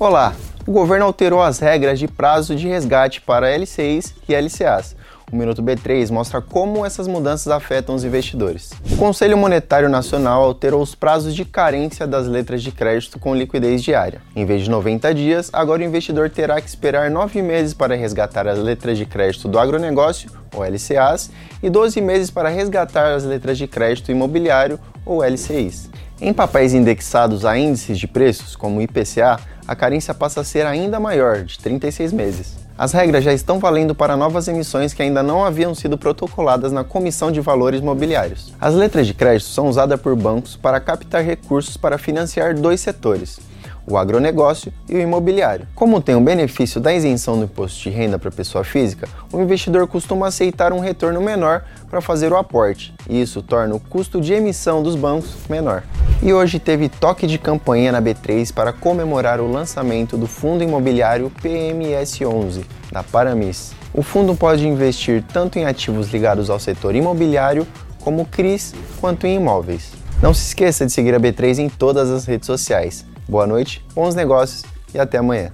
Olá! O governo alterou as regras de prazo de resgate para LCIs e LCAs. O Minuto B3 mostra como essas mudanças afetam os investidores. O Conselho Monetário Nacional alterou os prazos de carência das letras de crédito com liquidez diária. Em vez de 90 dias, agora o investidor terá que esperar 9 meses para resgatar as letras de crédito do agronegócio, ou LCAs, e 12 meses para resgatar as letras de crédito imobiliário, ou LCIs. Em papéis indexados a índices de preços, como o IPCA, a carência passa a ser ainda maior, de 36 meses. As regras já estão valendo para novas emissões que ainda não haviam sido protocoladas na Comissão de Valores Mobiliários. As letras de crédito são usadas por bancos para captar recursos para financiar dois setores, o agronegócio e o imobiliário. Como tem o benefício da isenção do imposto de renda para pessoa física, o investidor costuma aceitar um retorno menor para fazer o aporte, e isso torna o custo de emissão dos bancos menor. E hoje teve toque de campanha na B3 para comemorar o lançamento do fundo imobiliário PMS11 da Paramis. O fundo pode investir tanto em ativos ligados ao setor imobiliário, como CRIs, quanto em imóveis. Não se esqueça de seguir a B3 em todas as redes sociais. Boa noite, bons negócios e até amanhã.